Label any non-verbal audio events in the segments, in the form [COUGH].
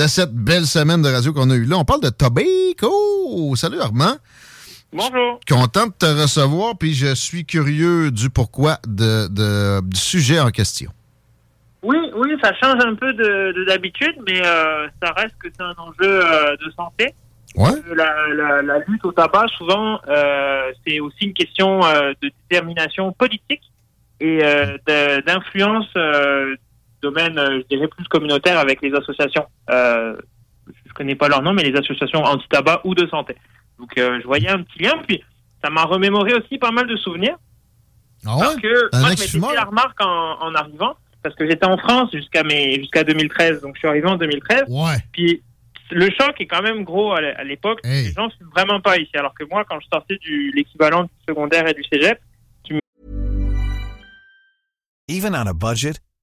De cette belle semaine de radio qu'on a eue là, on parle de Tobacco. Salut Armand. Bonjour. Content de te recevoir, puis je suis curieux du pourquoi de, de- du sujet en question. Oui, oui, ça change un peu de de d'habitude, mais euh, ça reste que c'est un enjeu euh, de santé. Ouais. Euh, La, la, la lutte au tabac, souvent, euh, c'est aussi une question de détermination politique et d'influence domaine, euh, je dirais, plus communautaire avec les associations. Euh, je connais pas leur nom, mais les associations anti-tabac ou de santé. Donc, euh, je voyais un petit lien, puis ça m'a remémoré aussi pas mal de souvenirs. Ah Parce ouais? que Un moi, je m'étais fait la remarque en, en arrivant, parce que j'étais en France jusqu'à mes jusqu'à 2013, donc je suis arrivé en 2013. Ouais. Puis le choc est quand même gros à l'é- à l'époque. Hey. Les gens ne fument vraiment pas ici, alors que moi, quand je sortais du l'équivalent du secondaire et du cégep, Even on a budget,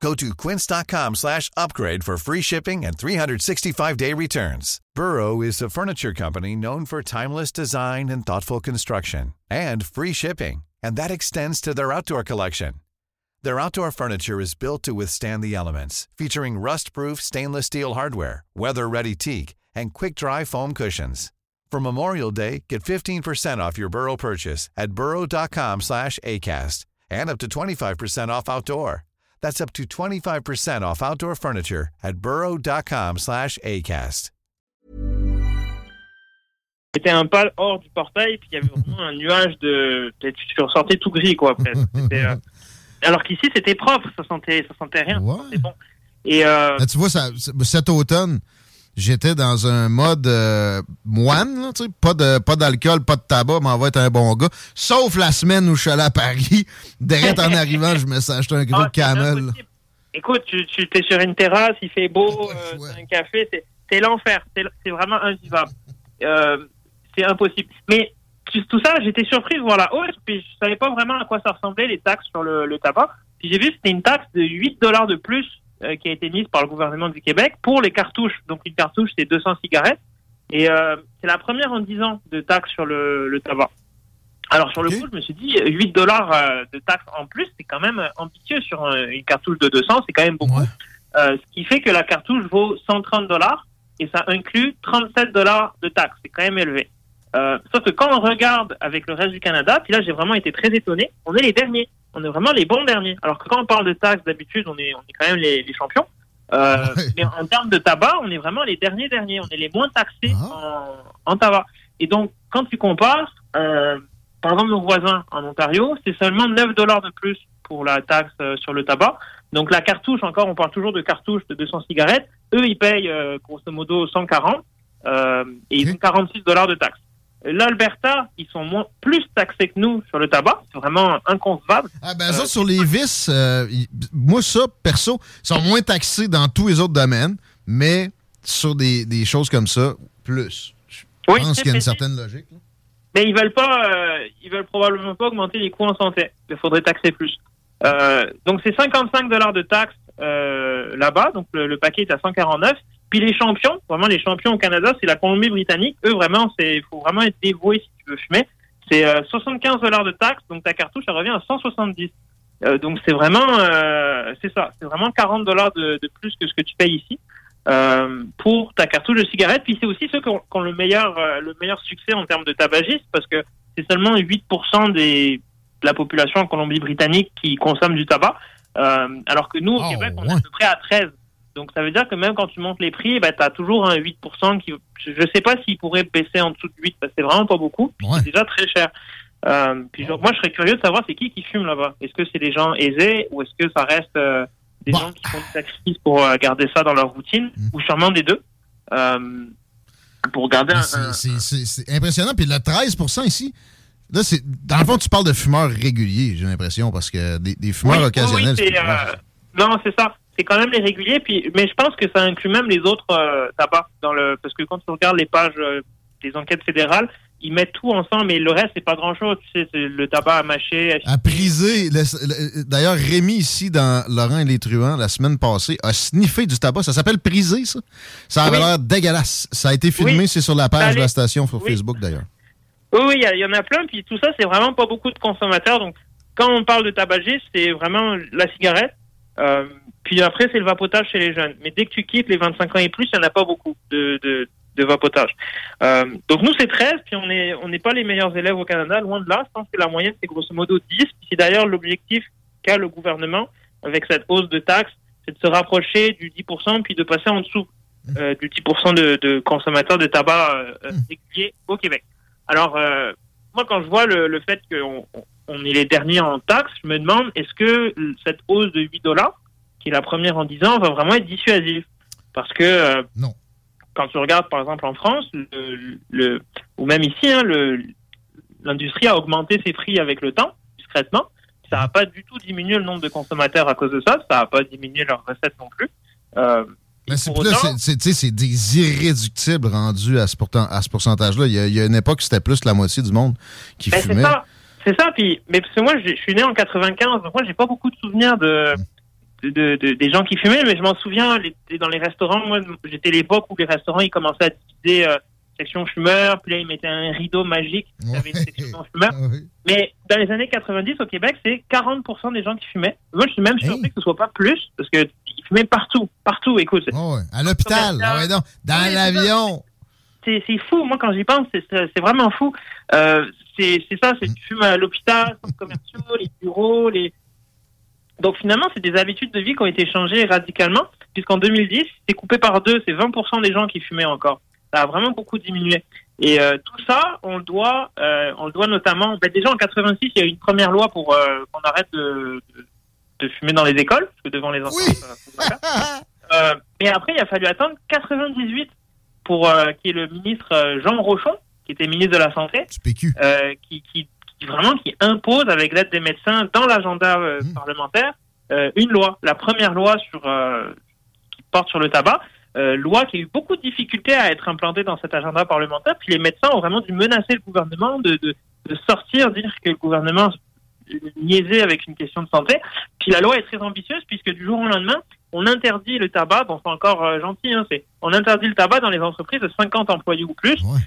Go to quince.com slash upgrade for free shipping and 365-day returns. Burrow is a furniture company known for timeless design and thoughtful construction and free shipping, and that extends to their outdoor collection. Their outdoor furniture is built to withstand the elements, featuring rust-proof stainless steel hardware, weather-ready teak, and quick-dry foam cushions. For Memorial Day, get 15% off your Burrow purchase at burrow.com slash ACAST and up to 25% off outdoor. That's up to 25% off outdoor furniture at burrow.com slash ACAST. c'était un pas hors du portail, puis il y avait vraiment un nuage de... Tu ressortais tout gris, quoi, presque. C'était, euh, [LAUGHS] Alors qu'ici, c'était propre, ça sentait, ça sentait rien. Ouais. C'est bon. Et euh, Là, tu vois, ça- cet automne, j'étais dans un mode euh, moine, là, pas de pas d'alcool, pas de tabac, mais on va être un bon gars. Sauf la semaine où je suis allé à Paris. [LAUGHS] Direct en arrivant, je me suis acheté un gros Ah, camel. Écoute, tu, tu es sur une terrasse, il fait beau, [LAUGHS] euh, ouais. un café, c'est, l'enfer, c'est, vraiment invivable. Euh, c'est impossible. Mais tout ça, j'étais surpris de voir la hausse, puis je savais pas vraiment à quoi ça ressemblait les taxes sur le, le tabac. Puis j'ai vu que c'était une taxe de 8 dollars de plus euh, qui a été mise par le gouvernement du Québec pour les cartouches. Donc une cartouche, c'est 200 cigarettes. Et euh, c'est la première en 10 ans de taxes sur le, le tabac. Alors sur le coup, je me suis dit, 8 dollars euh, de taxes en plus, c'est quand même ambitieux sur un- une cartouche de 200, c'est quand même beaucoup. Ouais. Euh, ce qui fait que la cartouche vaut 130 dollars et ça inclut 37 dollars de taxes. C'est quand même élevé. Euh, sauf que quand on regarde avec le reste du Canada, puis là j'ai vraiment été très étonné, on est les derniers. On est vraiment les bons derniers. Alors que quand on parle de taxes, d'habitude, on est, on est quand même les, les champions. Euh, Ouais. Mais en termes de tabac, on est vraiment les derniers derniers. On est les moins taxés Ah. en, en tabac. Et donc, quand tu compares, euh, par exemple, nos voisins en Ontario, c'est seulement 9 dollars de plus pour la taxe euh, sur le tabac. Donc la cartouche, encore, on parle toujours de cartouche de 200 cigarettes. Eux, ils payent euh, grosso modo 140 euh, et ils ont 46 dollars de taxe. L'Alberta, ils sont moins, plus taxés que nous sur le tabac. C'est vraiment inconcevable. Ah ben, Euh, ça, sur les vices, euh, moi, ça, perso, ils sont moins taxés dans tous les autres domaines, mais sur des, des choses comme ça, plus. Je Oui, pense qu'il y a une certaine logique. là. Mais ils veulent pas, euh, ils veulent probablement pas augmenter les coûts en santé. Il faudrait taxer plus. Euh, donc c'est 55 dollars de taxes euh, là-bas, donc le, le paquet est à 149. Puis les champions, vraiment les champions au Canada, c'est la Colombie-Britannique. Eux, vraiment, c'est faut vraiment être dévoué si tu veux fumer. C'est 75 dollars de taxes, donc ta cartouche, elle revient à 170. Euh, donc c'est vraiment, euh, c'est ça, c'est vraiment 40 dollars de, de, plus que ce que tu payes ici euh, pour ta cartouche de cigarette. Puis c'est aussi ceux qui ont, qui ont le meilleur, euh, le meilleur succès en termes de tabagisme parce que c'est seulement 8% des, de la population en Colombie-Britannique qui consomme du tabac, euh, alors que nous au Oh, Québec on ouais. est à peu près à 13. Donc ça veut dire que même quand tu montes les prix, ben, tu as toujours un 8% qui, je je sais pas s'il pourrait baisser en dessous de 8 parce que c'est vraiment pas beaucoup. Ouais. C'est déjà très cher. Euh, puis genre, moi, je serais curieux de savoir c'est qui qui fume là-bas. Est-ce que c'est des gens aisés ou est-ce que ça reste euh, des Bah. gens qui font des sacrifices pour euh, garder ça dans leur routine Mm. ou sûrement des deux pour garder un, C'est- impressionnant. Puis le 13 ici, là, c'est dans le fond, tu parles de fumeurs réguliers, j'ai l'impression, parce que des, des fumeurs Oui, occasionnels. oui, euh, non, c'est ça. C'est quand même les réguliers. Puis, mais je pense que ça inclut même les autres euh, tabacs dans le parce que quand tu regardes les pages euh, des enquêtes fédérales, ils mettent tout ensemble, mais le reste c'est pas grand chose. Tu sais, c'est le tabac à mâcher. à à priser. le- le- D'ailleurs, Rémi, ici, dans Laurent et les Truands, la semaine passée, a sniffé du tabac. Ça s'appelle priser, ça. Ça avait Oui. l'air dégueulasse. Ça a été filmé, Oui. c'est sur la page de la station sur Oui. Facebook, d'ailleurs. Oui, y, il y en a plein. Puis tout ça, c'est vraiment pas beaucoup de consommateurs. Donc, quand on parle de tabagisme, c'est vraiment la cigarette. Euh, puis après, c'est le vapotage chez les jeunes. Mais dès que tu quittes les 25 ans et plus, il n'y en a pas beaucoup de, de, de vapotage. Euh, donc nous, c'est 13. Puis on n'est on n'est pas les meilleurs élèves au Canada, loin de là. Je pense que la moyenne, c'est grosso modo 10. Puis c'est d'ailleurs l'objectif qu'a le gouvernement avec cette hausse de taxes, c'est de se rapprocher du 10% puis de passer en dessous euh, du 10% de, de consommateurs de tabac euh, réguliers au Québec. Alors, euh, moi, quand je vois le, le fait qu'on on- on est les derniers en taxes, je me demande est-ce que cette hausse de 8 dollars, qui est la première en 10 ans, va vraiment être dissuasive Parce que euh, Non. quand tu regardes, par exemple, en France, le, le- ou même ici, hein, l'industrie a augmenté ses prix avec le temps, discrètement. Ça n'a pas du tout diminué le nombre de consommateurs à cause de ça. Ça n'a pas diminué leurs recettes non plus. Euh, Mais c'est des irréductibles rendus à ce, pourtant- à ce pourcentage-là. Il y, a, il y a une époque, c'était plus la moitié du monde qui Ben, c'est fumait. ça. C'est ça. Puis, mais parce que moi, je suis né en 95, donc moi, j'ai pas beaucoup de souvenirs de, de, de- de- des gens qui fumaient, mais je m'en souviens les- dans les restaurants. Moi, j'étais l'époque où les restaurants ils commençaient à diviser euh, section fumeur, puis là ils mettaient un rideau magique. Il y avait une section fumeur. [LAUGHS] Ah. Mais dans les années 90 au Québec, c'est 40% des gens qui fumaient. Moi, je suis même surpris Hey. que ce soit pas plus, parce que ils fumaient partout, partout. Écoute, Ah ouais. À l'hôpital, ah dans l'avion. c'est fou. Moi, quand j'y pense, c'est vraiment fou. Euh, c'est ça, c'est tu fumes à l'hôpital, centres commerciaux, les bureaux, les. Donc finalement, c'est des habitudes de vie qui ont été changées radicalement, puisqu'en 2010, c'est coupé par deux, c'est 20% des gens qui fumaient encore. Ça a vraiment beaucoup diminué. Et euh, tout ça, on le doit, euh, on le doit notamment. Ben, déjà en 86, il y a eu une première loi pour euh, qu'on arrête de, de, de fumer dans les écoles, parce que devant les enfants. Oui. ça- mais après, il a fallu attendre 98 pour qu'il y ait le ministre Jean Rochon, qui était ministre de la Santé, PQ. qui, qui, qui vraiment qui impose avec l'aide des médecins dans l'agenda euh, Mm. parlementaire euh, une loi, la première loi sur euh, qui porte sur le tabac, euh, loi qui a eu beaucoup de difficultés à être implantée dans cet agenda parlementaire. Puis les médecins ont vraiment dû menacer le gouvernement de, de, de sortir, dire que le gouvernement niaisait avec une question de santé. Puis la loi est très ambitieuse puisque du jour au lendemain, on interdit le tabac, bon c'est encore euh, gentil, hein, c'est on interdit le tabac dans les entreprises de 50 employés ou plus Ouais.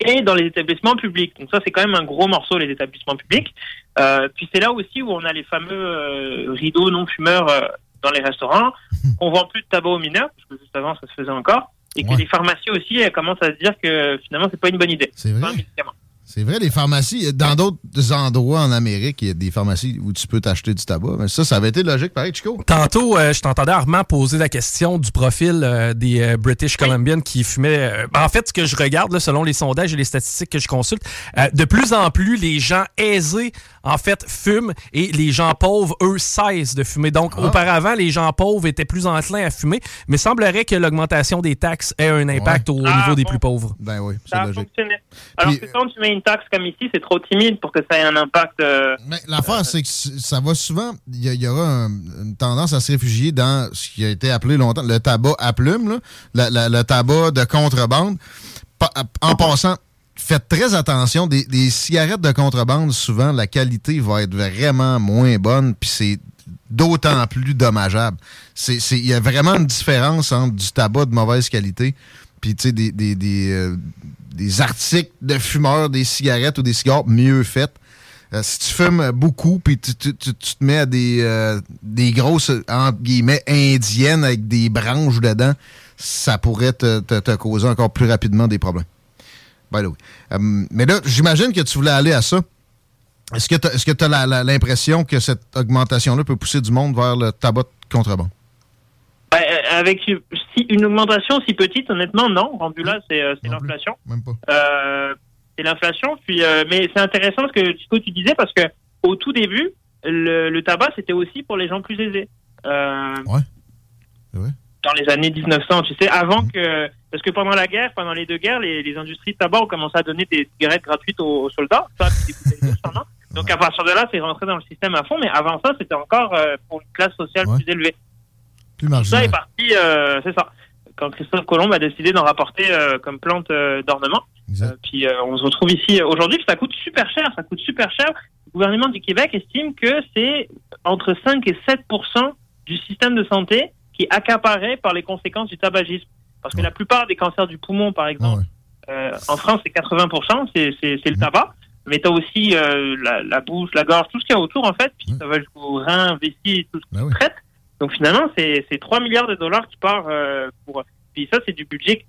Et dans les établissements publics. Donc ça c'est quand même un gros morceau les établissements publics. Euh, puis c'est là aussi où on a les fameux euh, rideaux non fumeurs euh, dans les restaurants. [LAUGHS] On vend plus de tabac aux mineurs parce que juste avant ça se faisait encore et que les pharmacies aussi elles commencent à se dire que finalement c'est pas une bonne idée. C'est pas un vrai. médicament. C'est vrai, les pharmacies. Dans d'autres endroits en Amérique, il y a des pharmacies où tu peux t'acheter du tabac. Mais ça, ça avait été logique, pareil, Chico. Tantôt, euh, je t'entendais Armand poser la question du profil euh, des euh, British Columbians qui fumaient. en fait, ce que je regarde, là, selon les sondages et les statistiques que je consulte, euh, de plus en plus, les gens aisés, en fait, fument et les gens pauvres, eux, cessent de fumer. Donc, Ah. auparavant, les gens pauvres étaient plus enclins à fumer, mais semblerait que l'augmentation des taxes ait un impact au Ah, niveau des bon. plus pauvres. Ben oui, c'est Ça a logique. fonctionné. Alors Puis, tu taxe comme ici, c'est trop timide pour que ça ait un impact. euh, Mais l'affaire, c'est que ça va souvent. Il y, aura un- une tendance à se réfugier dans ce qui a été appelé longtemps le tabac à plume, le tabac de contrebande. En passant, faites très attention. Des, cigarettes de contrebande, souvent, la qualité va être vraiment moins bonne. Puis c'est d'autant plus dommageable. Il y a vraiment une différence entre du tabac de mauvaise qualité puis des, des, des, euh, des, articles de fumeurs, des cigarettes ou des cigares mieux faites. Euh, si tu fumes beaucoup, puis tu, te mets à des, euh, des grosses, entre guillemets, indiennes avec des branches dedans, ça pourrait te, te, causer encore plus rapidement des problèmes. By the way. mais là, j'imagine que tu voulais aller à ça. Est-ce que tu as, l'impression que cette augmentation-là peut pousser du monde vers le tabac de contrebande? Avec si, une augmentation si petite, honnêtement, non. Rendu là, c'est euh, l'inflation. Même pas. Euh, c'est l'inflation. Puis, euh, mais c'est intéressant ce que, tu disais parce que au tout début, le, tabac c'était aussi pour les gens plus aisés. ouais. Dans les années 1900, tu sais, avant mmh. que parce que pendant la guerre, pendant les deux guerres, les, les industries de tabac ont commencé à donner des cigarettes gratuites aux, soldats. Ça, Donc à partir de là, c'est rentré dans le système à fond. Mais avant ça, c'était encore pour une classe sociale plus élevée. Ça est parti, euh, c'est ça. Quand Christophe Colomb a décidé d'en rapporter euh, comme plante euh, d'ornement. puis on se retrouve ici aujourd'hui, ça coûte super cher, ça coûte super cher. Le gouvernement du Québec estime que c'est entre 5 et 7 du système de santé qui est accaparé par les conséquences du tabagisme. Parce que la plupart des cancers du poumon, par exemple, en France, c'est 80% c'est le mmh. tabac. Mais tu as aussi la, la, bouche, la gorge, tout ce qu'il y a autour, en fait. Puis ça va jusqu'au rein, vessie, tout ce qui ben traite. Donc finalement, c'est 3 milliards de dollars qui partent euh, pour... Puis ça, c'est du budget,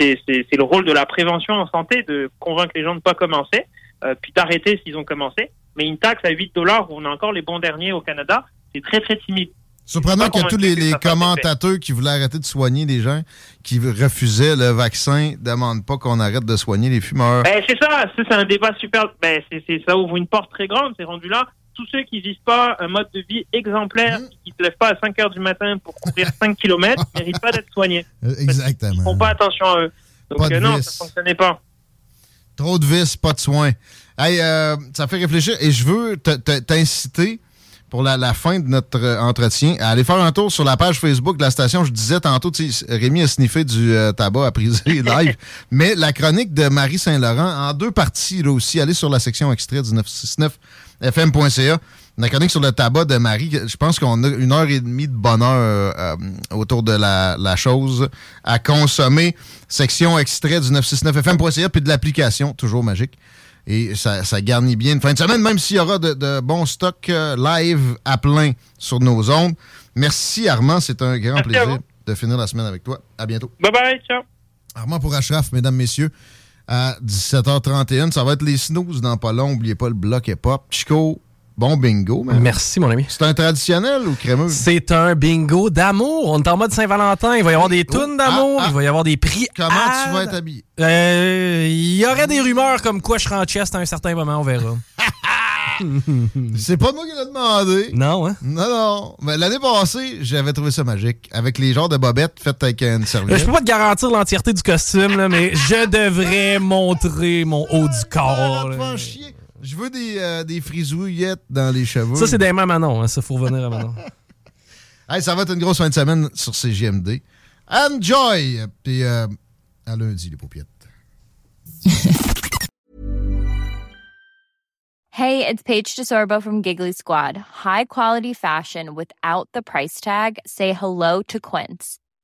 c'est le rôle de la prévention en santé, de convaincre les gens de ne pas commencer, euh, puis d'arrêter s'ils ont commencé. Mais une taxe à 8 dollars, où on a encore les bons derniers au Canada, c'est très très timide. Surprenant qu'il y a tous les, les commentateurs qui voulaient arrêter de soigner les gens, qui refusaient le vaccin, demandent pas qu'on arrête de soigner les fumeurs. Ben, c'est ça, c'est un débat super. Ben, c'est ça ouvre une porte très grande, c'est rendu là tous ceux qui vivent pas un mode de vie exemplaire, mmh. qui ne se lèvent pas à 5 heures du matin pour courir 5 km, ne méritent pas d'être soignés. Euh, exactement. Ils ne font pas attention à eux. Donc euh, non, ça ne fonctionnait pas. Trop de vis, pas de soins. Hey, euh, ça fait réfléchir et je veux t'inciter pour la, fin de notre entretien à aller faire un tour sur la page Facebook de la station. Je disais tantôt, Rémi a sniffé du tabac à priser [LAUGHS] live, mais la chronique de Marie Saint-Laurent en deux parties là aussi. Allez sur la section extrait du 969 fm.ca. La chronique sur le tabac de Marie, je pense qu'on a une heure et demie de bonheur euh, autour de la, chose à consommer. Section extrait du 969fm.ca puis de l'application, toujours magique. Et ça, garnit bien une fin de semaine, même s'il y aura de, bons stocks euh, live à plein sur nos ondes. Merci Armand, c'est un grand plaisir de finir la semaine avec toi. À bientôt. Bye bye, ciao. Armand pour Ashraf, mesdames, messieurs à 17h31. Ça va être les snooze dans pas long. N'oubliez pas le bloc hip-hop. Chico, bon bingo. Merci, mon ami. C'est un traditionnel ou crémeux? C'est un bingo d'amour. On est en mode Saint-Valentin. Il va y avoir des tunes d'amour. Ah, il va y avoir des prix. Comment tu vas être habillé? Euh, il y aurait des rumeurs comme quoi je serai en chest à un certain moment. On verra. [LAUGHS] c'est pas moi qui l'ai demandé. Non, hein? Non, non. Mais l'année passée, j'avais trouvé ça magique. Avec les genres de bobettes faites avec une serviette. Je peux pas te garantir l'entièreté du costume, mais je devrais montrer mon haut du corps. Je veux des, euh, des frisouillettes dans les cheveux. Ça, c'est des mêmes Manon. Hein, ça, faut revenir à Manon. [LAUGHS] hey, ça va être une grosse fin de semaine sur CGMD. Enjoy! Puis euh, à lundi, les paupiètes. [LAUGHS] Hey, it's Paige DeSorbo from Giggly Squad. High quality fashion without the price tag. Say hello to Quince.